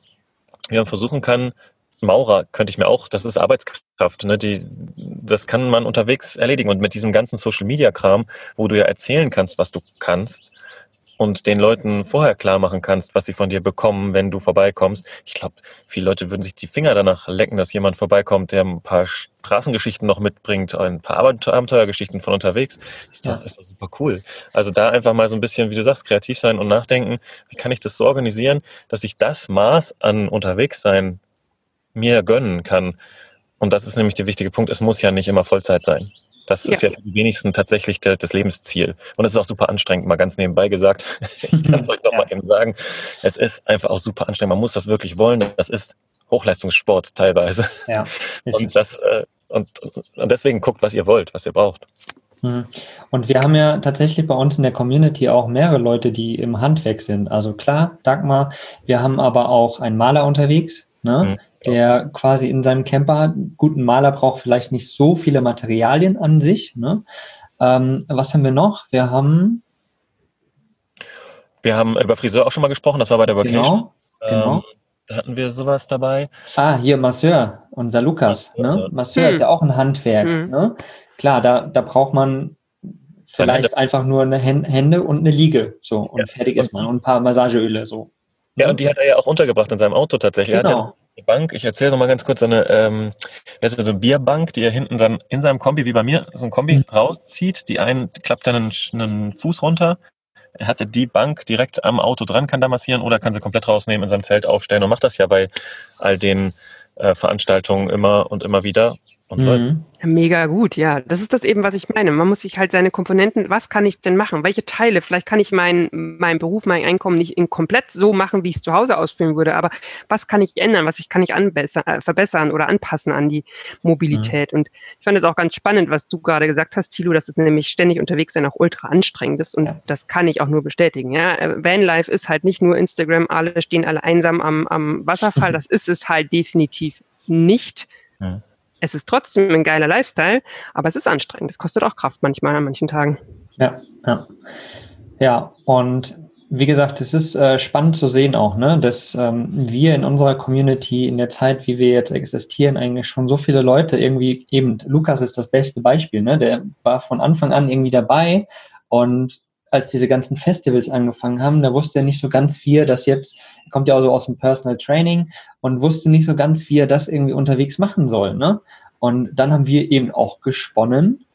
wie man versuchen kann, Maurer könnte ich mir auch, das ist Arbeitskraft, ne? Die, das kann man unterwegs erledigen. Und mit diesem ganzen Social Media Kram, wo du ja erzählen kannst, was du kannst und den Leuten vorher klar machen kannst, was sie von dir bekommen, wenn du vorbeikommst. Ich glaube, viele Leute würden sich die Finger danach lecken, dass jemand vorbeikommt, der ein paar Straßengeschichten noch mitbringt, ein paar Abenteuergeschichten von unterwegs. Ist doch, ja. ist doch super cool. Also da einfach mal so ein bisschen, wie du sagst, kreativ sein und nachdenken, wie kann ich das so organisieren, dass ich das Maß an unterwegs sein mir gönnen kann. Und das ist nämlich der wichtige Punkt. Es muss ja nicht immer Vollzeit sein. Das ist ja, ja für die wenigsten tatsächlich der, das Lebensziel. Und es ist auch super anstrengend, mal ganz nebenbei gesagt. ich kann es euch noch ja. mal eben sagen. Es ist einfach auch super anstrengend. Man muss das wirklich wollen. Das ist Hochleistungssport teilweise. Ja, und, das, äh, und, und deswegen guckt, was ihr wollt, was ihr braucht. Mhm. Und wir haben ja tatsächlich bei uns in der Community auch mehrere Leute, die im Handwerk sind. Also klar, Dagmar, wir haben aber auch einen Maler unterwegs, ne? Mhm der quasi in seinem Camper, guten Maler braucht vielleicht nicht so viele Materialien an sich. Ne? Ähm, was haben wir noch? Wir haben. Wir haben über Friseur auch schon mal gesprochen, das war bei der Vacation. Genau, genau. Ähm, da hatten wir sowas dabei. Ah, hier Masseur, unser Lukas. Masseur, ne? Masseur hm. ist ja auch ein Handwerk. Hm. Ne? Klar, da, da braucht man vielleicht einfach nur eine Hände und eine Liege. So, und ja. fertig ist man. Und ein paar Massageöle. So. Ja, und die hat er ja auch untergebracht in seinem Auto tatsächlich. Genau. Bank, ich erzähle noch mal ganz kurz, so eine, ähm, das ist so eine Bierbank, die er hinten dann in seinem Kombi, wie bei mir, so ein Kombi mhm. rauszieht. Die einen klappt dann einen, einen Fuß runter. Er hatte die Bank direkt am Auto dran, kann da massieren oder kann sie komplett rausnehmen, in seinem Zelt aufstellen und macht das ja bei all den äh, Veranstaltungen immer und immer wieder. Und mhm. Mega gut, ja. Das ist das eben, was ich meine. Man muss sich halt seine Komponenten, was kann ich denn machen? Welche Teile? Vielleicht kann ich meinen mein Beruf, mein Einkommen nicht in komplett so machen, wie ich es zu Hause ausführen würde, aber was kann ich ändern? Was ich, kann ich anbessern, äh, verbessern oder anpassen an die Mobilität? Mhm. Und ich fand es auch ganz spannend, was du gerade gesagt hast, Thilo, dass es nämlich ständig unterwegs sein auch ultra anstrengend ist und ja. das kann ich auch nur bestätigen. Ja? Äh, Vanlife ist halt nicht nur Instagram, alle stehen alle einsam am, am Wasserfall, das ist es halt definitiv nicht. Ja es ist trotzdem ein geiler Lifestyle, aber es ist anstrengend. Es kostet auch Kraft manchmal an manchen Tagen. Ja, ja. Ja, und wie gesagt, es ist äh, spannend zu sehen auch, ne, dass ähm, wir in unserer Community in der Zeit, wie wir jetzt existieren, eigentlich schon so viele Leute irgendwie eben, Lukas ist das beste Beispiel, ne, der war von Anfang an irgendwie dabei und als diese ganzen Festivals angefangen haben, da wusste er nicht so ganz, wie er das jetzt, er kommt ja auch so aus dem Personal Training und wusste nicht so ganz, wie er das irgendwie unterwegs machen soll. Ne? Und dann haben wir eben auch gesponnen.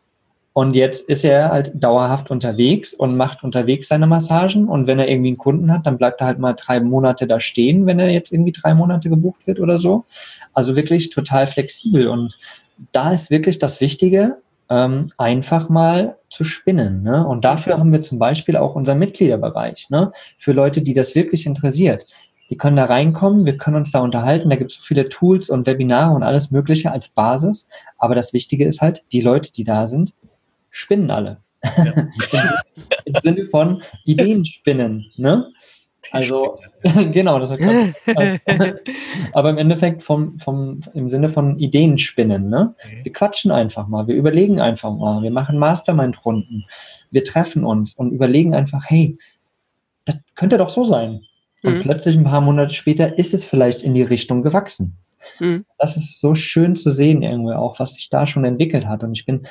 Und jetzt ist er halt dauerhaft unterwegs und macht unterwegs seine Massagen. Und wenn er irgendwie einen Kunden hat, dann bleibt er halt mal drei Monate da stehen, wenn er jetzt irgendwie drei Monate gebucht wird oder so. Also wirklich total flexibel. Und da ist wirklich das Wichtige, ähm, einfach mal zu spinnen. Ne? Und dafür haben wir zum Beispiel auch unseren Mitgliederbereich. Ne? Für Leute, die das wirklich interessiert. Die können da reinkommen, wir können uns da unterhalten, da gibt es so viele Tools und Webinare und alles Mögliche als Basis. Aber das Wichtige ist halt, die Leute, die da sind, spinnen alle. Ja. Im Sinne von Ideen spinnen. Ne? Also, genau, das hat Aber im Endeffekt vom, vom, im Sinne von Ideen spinnen, ne? Mhm. Wir quatschen einfach mal, wir überlegen einfach mal, wir machen Mastermind-Runden, wir treffen uns und überlegen einfach, hey, das könnte doch so sein. Und mhm. plötzlich ein paar Monate später ist es vielleicht in die Richtung gewachsen. Mhm. Das ist so schön zu sehen irgendwie auch, was sich da schon entwickelt hat. Und ich bin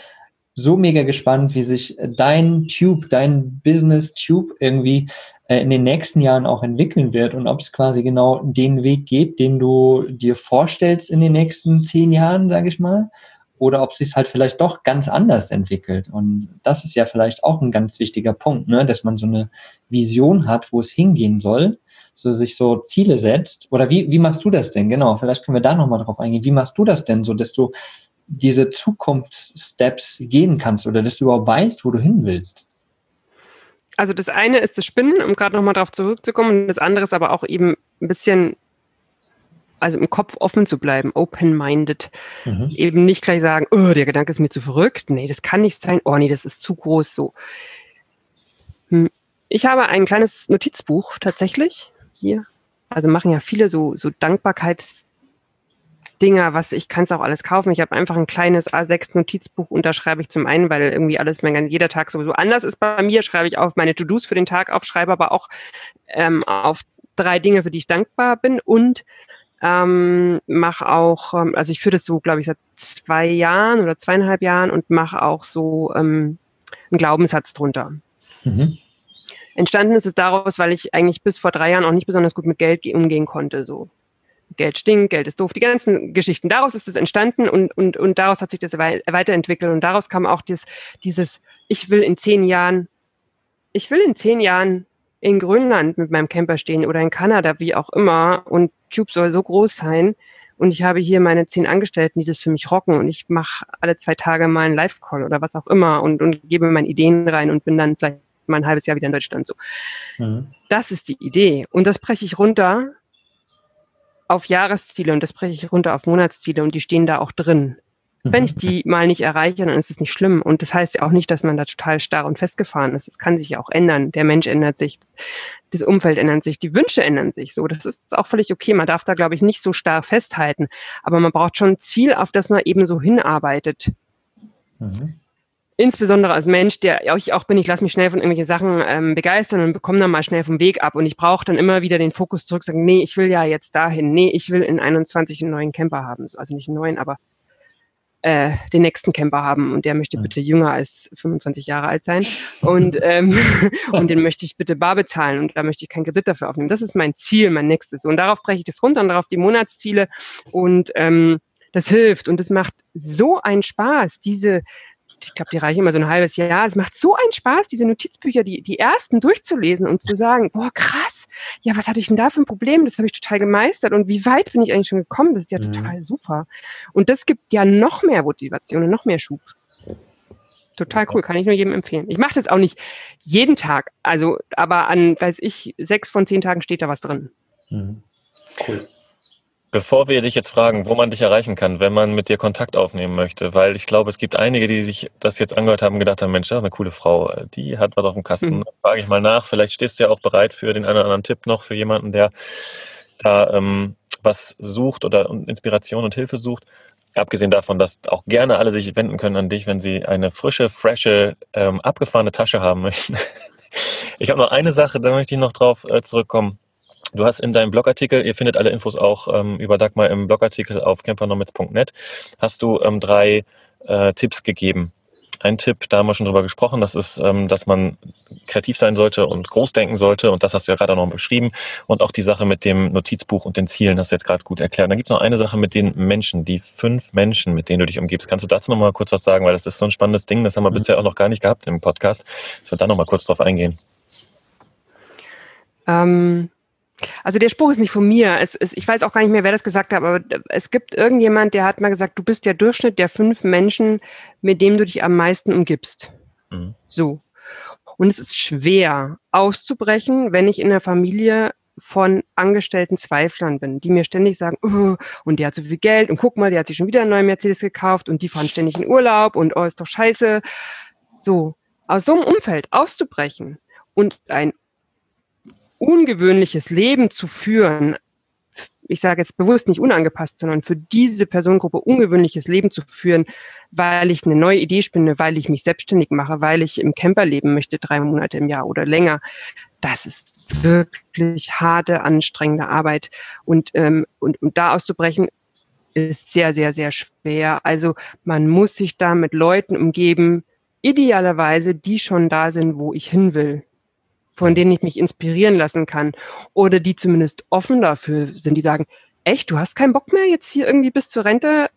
so mega gespannt, wie sich dein Tube, dein Business Tube irgendwie äh, in den nächsten Jahren auch entwickeln wird und ob es quasi genau den Weg geht, den du dir vorstellst in den nächsten zehn Jahren, sage ich mal, oder ob es sich halt vielleicht doch ganz anders entwickelt. Und das ist ja vielleicht auch ein ganz wichtiger Punkt, ne? dass man so eine Vision hat, wo es hingehen soll, so sich so Ziele setzt. Oder wie, wie machst du das denn? Genau, vielleicht können wir da nochmal drauf eingehen. Wie machst du das denn so, dass du diese Zukunftssteps gehen kannst oder dass du überhaupt weißt, wo du hin willst? Also das eine ist das Spinnen, um gerade nochmal darauf zurückzukommen, und das andere ist aber auch eben ein bisschen also im Kopf offen zu bleiben, open-minded. Mhm. Eben nicht gleich sagen, oh, der Gedanke ist mir zu verrückt. Nee, das kann nicht sein. Oh, nee, das ist zu groß so. Hm. Ich habe ein kleines Notizbuch tatsächlich hier. Also machen ja viele so, so Dankbarkeitsdinger, was ich kann es auch alles kaufen. Ich habe einfach ein kleines A6-Notizbuch und da schreibe ich zum einen, weil irgendwie alles, mein, jeder Tag sowieso anders ist bei mir, schreibe ich auf meine To-Dos für den Tag auf, schreibe aber auch ähm, auf drei Dinge, für die ich dankbar bin und ähm, mache auch, ähm, also ich führe das so, glaube ich, seit zwei Jahren oder zweieinhalb Jahren und mache auch so ähm, einen Glaubenssatz drunter. Mhm. Entstanden ist es daraus, weil ich eigentlich bis vor drei Jahren auch nicht besonders gut mit Geld umgehen konnte. So Geld stinkt, Geld ist doof, die ganzen Geschichten. Daraus ist es entstanden und, und, und daraus hat sich das weiterentwickelt und daraus kam auch dieses, dieses, ich will in zehn Jahren, ich will in zehn Jahren in Grönland mit meinem Camper stehen oder in Kanada, wie auch immer. Und Tube soll so groß sein. Und ich habe hier meine zehn Angestellten, die das für mich rocken. Und ich mache alle zwei Tage mal einen Live-Call oder was auch immer und, und gebe meine Ideen rein und bin dann vielleicht mal ein halbes Jahr wieder in Deutschland so. Mhm. Das ist die Idee. Und das breche ich runter auf Jahresziele und das breche ich runter auf Monatsziele und die stehen da auch drin. Wenn ich mhm. die mal nicht erreiche, dann ist es nicht schlimm. Und das heißt ja auch nicht, dass man da total starr und festgefahren ist. Es kann sich ja auch ändern. Der Mensch ändert sich, das Umfeld ändert sich, die Wünsche ändern sich. So, das ist auch völlig okay. Man darf da, glaube ich, nicht so starr festhalten. Aber man braucht schon ein Ziel, auf das man eben so hinarbeitet. Mhm. Insbesondere als Mensch, der ich auch bin, ich lasse mich schnell von irgendwelchen Sachen ähm, begeistern und bekomme dann mal schnell vom Weg ab. Und ich brauche dann immer wieder den Fokus zurück, sagen, nee, ich will ja jetzt dahin. Nee, ich will in 21 einen neuen Camper haben. Also nicht einen neuen, aber äh, den nächsten Camper haben und der möchte bitte jünger als 25 Jahre alt sein und, ähm, und den möchte ich bitte bar bezahlen und da möchte ich keinen Kredit dafür aufnehmen. Das ist mein Ziel, mein nächstes. Und darauf breche ich das runter und darauf die Monatsziele und ähm, das hilft und es macht so einen Spaß, diese ich glaube, die reichen immer so ein halbes Jahr. Es macht so einen Spaß, diese Notizbücher, die, die ersten durchzulesen und zu sagen, boah, krass, ja, was hatte ich denn da für ein Problem? Das habe ich total gemeistert und wie weit bin ich eigentlich schon gekommen? Das ist ja mhm. total super. Und das gibt ja noch mehr Motivation und noch mehr Schub. Total cool, kann ich nur jedem empfehlen. Ich mache das auch nicht jeden Tag, also, aber an, weiß ich, sechs von zehn Tagen steht da was drin. Mhm. Cool. Bevor wir dich jetzt fragen, wo man dich erreichen kann, wenn man mit dir Kontakt aufnehmen möchte, weil ich glaube, es gibt einige, die sich das jetzt angehört haben und gedacht haben, Mensch, das ist eine coole Frau, die hat was auf dem Kasten. Mhm. Frage ich mal nach, vielleicht stehst du ja auch bereit für den einen oder anderen Tipp noch für jemanden, der da ähm, was sucht oder Inspiration und Hilfe sucht. Abgesehen davon, dass auch gerne alle sich wenden können an dich, wenn sie eine frische, frische, ähm, abgefahrene Tasche haben möchten. ich habe noch eine Sache, da möchte ich noch drauf äh, zurückkommen Du hast in deinem Blogartikel, ihr findet alle Infos auch ähm, über Dagmar im Blogartikel auf campernomads.net, hast du ähm, drei äh, Tipps gegeben. Ein Tipp, da haben wir schon drüber gesprochen, das ist, ähm, dass man kreativ sein sollte und groß denken sollte. Und das hast du ja gerade auch noch beschrieben. Und auch die Sache mit dem Notizbuch und den Zielen hast du jetzt gerade gut erklärt. Und dann gibt es noch eine Sache mit den Menschen, die fünf Menschen, mit denen du dich umgibst. Kannst du dazu noch mal kurz was sagen? Weil das ist so ein spannendes Ding, das haben wir mhm. bisher auch noch gar nicht gehabt im Podcast. Ich würde da noch mal kurz drauf eingehen. Ähm, also der Spruch ist nicht von mir. Es, es, ich weiß auch gar nicht mehr, wer das gesagt hat, aber es gibt irgendjemand, der hat mal gesagt, du bist der Durchschnitt der fünf Menschen, mit dem du dich am meisten umgibst. Mhm. So. Und es ist schwer auszubrechen, wenn ich in der Familie von angestellten Zweiflern bin, die mir ständig sagen, oh, und der hat so viel Geld und guck mal, der hat sich schon wieder einen neuen Mercedes gekauft und die fahren ständig in Urlaub und oh, ist doch scheiße. So, aus so einem Umfeld auszubrechen und ein ungewöhnliches Leben zu führen, ich sage jetzt bewusst nicht unangepasst, sondern für diese Personengruppe ungewöhnliches Leben zu führen, weil ich eine neue Idee spinne, weil ich mich selbstständig mache, weil ich im Camper leben möchte, drei Monate im Jahr oder länger. Das ist wirklich harte, anstrengende Arbeit. Und, ähm, und, und da auszubrechen, ist sehr, sehr, sehr schwer. Also man muss sich da mit Leuten umgeben, idealerweise die schon da sind, wo ich hin will, von denen ich mich inspirieren lassen kann oder die zumindest offen dafür sind, die sagen, echt, du hast keinen Bock mehr, jetzt hier irgendwie bis zur Rente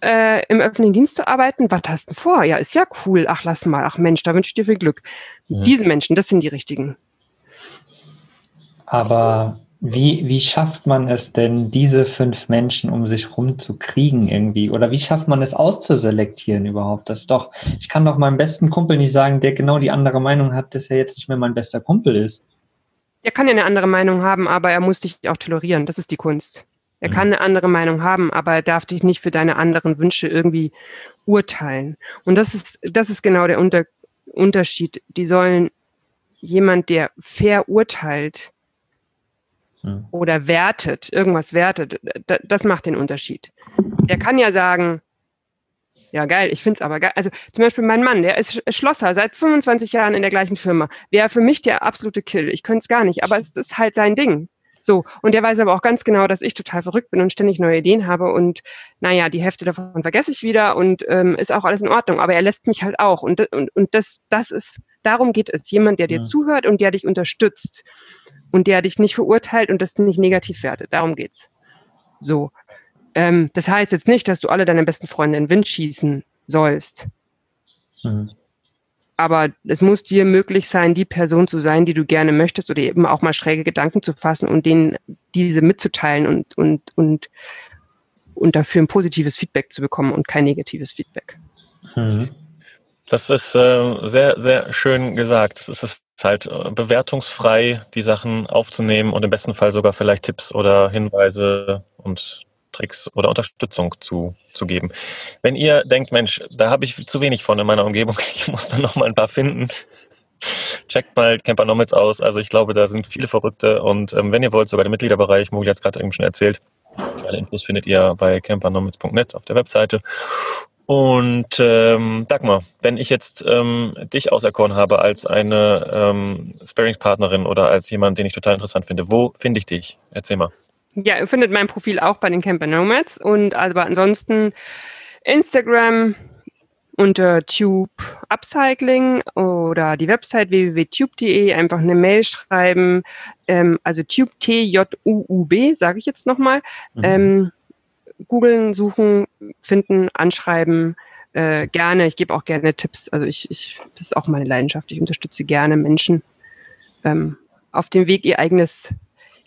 äh, im öffentlichen Dienst zu arbeiten? Was hast du vor? Ja, ist ja cool. Ach, lass mal. Ach Mensch, da wünsche ich dir viel Glück. Ja. Diese Menschen, das sind die richtigen. Aber wie, wie schafft man es denn, diese fünf Menschen um sich rum zu kriegen irgendwie? Oder wie schafft man es auszuselektieren überhaupt? Das ist doch, ich kann doch meinem besten Kumpel nicht sagen, der genau die andere Meinung hat, dass er jetzt nicht mehr mein bester Kumpel ist. Er kann ja eine andere Meinung haben, aber er muss dich auch tolerieren. Das ist die Kunst. Er kann eine andere Meinung haben, aber er darf dich nicht für deine anderen Wünsche irgendwie urteilen. Und das ist, das ist genau der Unter Unterschied. Die sollen jemand, der fair urteilt, oder wertet, irgendwas wertet, das macht den Unterschied. Der kann ja sagen, ja, geil, ich finde es aber geil. Also zum Beispiel mein Mann, der ist Schlosser seit 25 Jahren in der gleichen Firma. Wäre für mich der absolute Kill. Ich könnte es gar nicht, aber es ist halt sein Ding. So, und der weiß aber auch ganz genau, dass ich total verrückt bin und ständig neue Ideen habe und naja, die Hälfte davon vergesse ich wieder und ähm, ist auch alles in Ordnung. Aber er lässt mich halt auch. Und, und, und das, das ist, darum geht es. Jemand, der dir ja. zuhört und der dich unterstützt und der dich nicht verurteilt und das nicht negativ wertet. Darum geht's. So. Ähm, das heißt jetzt nicht, dass du alle deine besten Freunde in den Wind schießen sollst. Mhm. Aber es muss dir möglich sein, die Person zu sein, die du gerne möchtest oder eben auch mal schräge Gedanken zu fassen und denen diese mitzuteilen und, und, und, und dafür ein positives Feedback zu bekommen und kein negatives Feedback. Mhm. Das ist äh, sehr, sehr schön gesagt. Es ist halt äh, bewertungsfrei, die Sachen aufzunehmen und im besten Fall sogar vielleicht Tipps oder Hinweise und Tricks oder Unterstützung zu, zu geben. Wenn ihr denkt, Mensch, da habe ich zu wenig von in meiner Umgebung, ich muss da noch mal ein paar finden, checkt mal Campernomics aus. Also ich glaube, da sind viele Verrückte und ähm, wenn ihr wollt, sogar der Mitgliederbereich, Mogli hat es gerade eben schon erzählt, alle Infos findet ihr bei campernomics.net auf der Webseite. Und ähm, Dagmar, wenn ich jetzt ähm, dich auserkoren habe als eine ähm, Sparingspartnerin oder als jemand, den ich total interessant finde, wo finde ich dich? Erzähl mal. Ja, ihr findet mein Profil auch bei den Camper Nomads und aber ansonsten Instagram unter Tube Upcycling oder die Website www.tube.de einfach eine Mail schreiben, ähm, also Tube T J U U B, sage ich jetzt nochmal. Mhm. Ähm, googeln, suchen, finden, anschreiben. Äh, gerne. Ich gebe auch gerne Tipps. Also ich, ich, das ist auch meine Leidenschaft. Ich unterstütze gerne Menschen ähm, auf dem Weg, ihr eigenes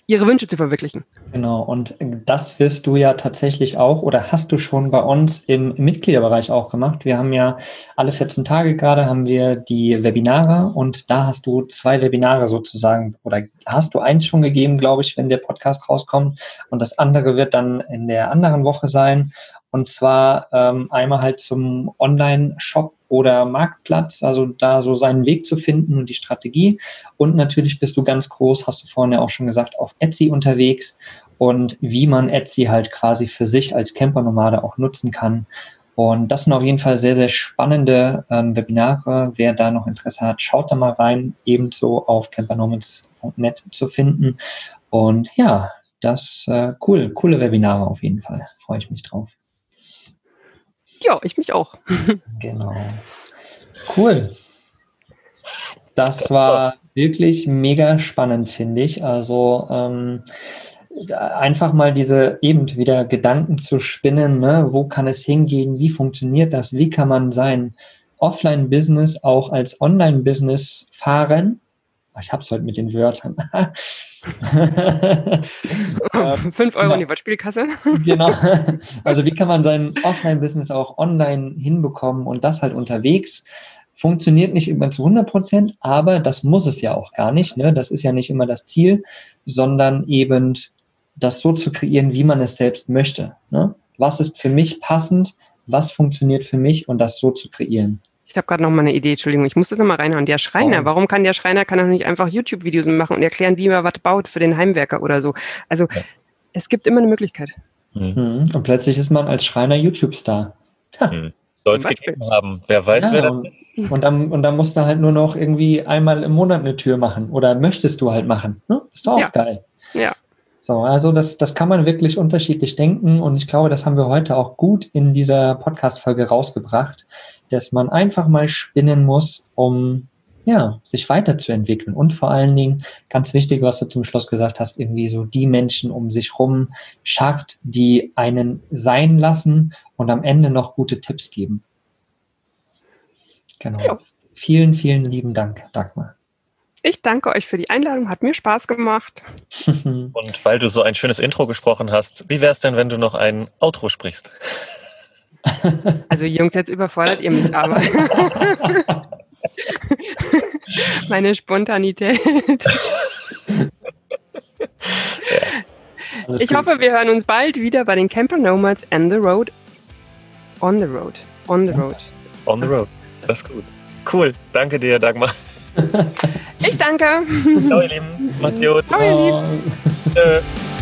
ihre Wünsche zu verwirklichen. Genau, und das wirst du ja tatsächlich auch oder hast du schon bei uns im Mitgliederbereich auch gemacht. Wir haben ja alle 14 Tage gerade haben wir die Webinare und da hast du zwei Webinare sozusagen oder hast du eins schon gegeben, glaube ich, wenn der Podcast rauskommt und das andere wird dann in der anderen Woche sein und zwar ähm, einmal halt zum Online-Shop oder Marktplatz, also da so seinen Weg zu finden und die Strategie. Und natürlich bist du ganz groß, hast du vorhin ja auch schon gesagt, auf Etsy unterwegs und wie man Etsy halt quasi für sich als Campernomade auch nutzen kann. Und das sind auf jeden Fall sehr, sehr spannende ähm, Webinare. Wer da noch Interesse hat, schaut da mal rein, ebenso auf campernomads.net zu finden. Und ja, das äh, cool, coole Webinare auf jeden Fall. Freue ich mich drauf. Ja, ich mich auch. genau. Cool. Das war wirklich mega spannend, finde ich. Also ähm, einfach mal diese eben wieder Gedanken zu spinnen, ne? wo kann es hingehen, wie funktioniert das, wie kann man sein Offline-Business auch als Online-Business fahren. Ich habe es heute mit den Wörtern. Ähm, fünf Euro in die Wortspielkasse. genau. Also wie kann man sein Offline-Business auch online hinbekommen und das halt unterwegs? Funktioniert nicht immer zu 100 Prozent, aber das muss es ja auch gar nicht. Ne? Das ist ja nicht immer das Ziel, sondern eben das so zu kreieren, wie man es selbst möchte. Ne? Was ist für mich passend? Was funktioniert für mich und das so zu kreieren? Ich habe gerade noch mal eine Idee, Entschuldigung, ich muss das noch mal reinhauen. Der Schreiner, oh. warum kann der Schreiner kann doch nicht einfach YouTube-Videos machen und erklären, wie man was baut für den Heimwerker oder so? Also ja. es gibt immer eine Möglichkeit. Mhm. Und plötzlich ist man als Schreiner YouTube-Star. Mhm. Soll es gegeben haben. Wer weiß, ja, wer das ist. Und dann, und dann musst du halt nur noch irgendwie einmal im Monat eine Tür machen. Oder möchtest du halt machen. Ne? Ist doch auch ja. geil. Ja. So, also das, das kann man wirklich unterschiedlich denken und ich glaube, das haben wir heute auch gut in dieser Podcast-Folge rausgebracht, dass man einfach mal spinnen muss, um ja, sich weiterzuentwickeln und vor allen Dingen, ganz wichtig, was du zum Schluss gesagt hast, irgendwie so die Menschen um sich rum schart, die einen sein lassen und am Ende noch gute Tipps geben. Genau. Ja. Vielen, vielen lieben Dank, Dagmar. Ich danke euch für die Einladung, hat mir Spaß gemacht. Und weil du so ein schönes Intro gesprochen hast, wie wäre es denn, wenn du noch ein Outro sprichst? Also Jungs, jetzt überfordert ihr mich aber. Meine Spontanität. Ja. Ich hoffe, wir hören uns bald wieder bei den Camper Nomads and the Road. On the Road. On the Road. On the Road. Das ist gut. Cool. Danke dir, Dagmar. Ich danke. Ciao, ihr Lieben. Macht's gut. Ciao, ihr Lieben.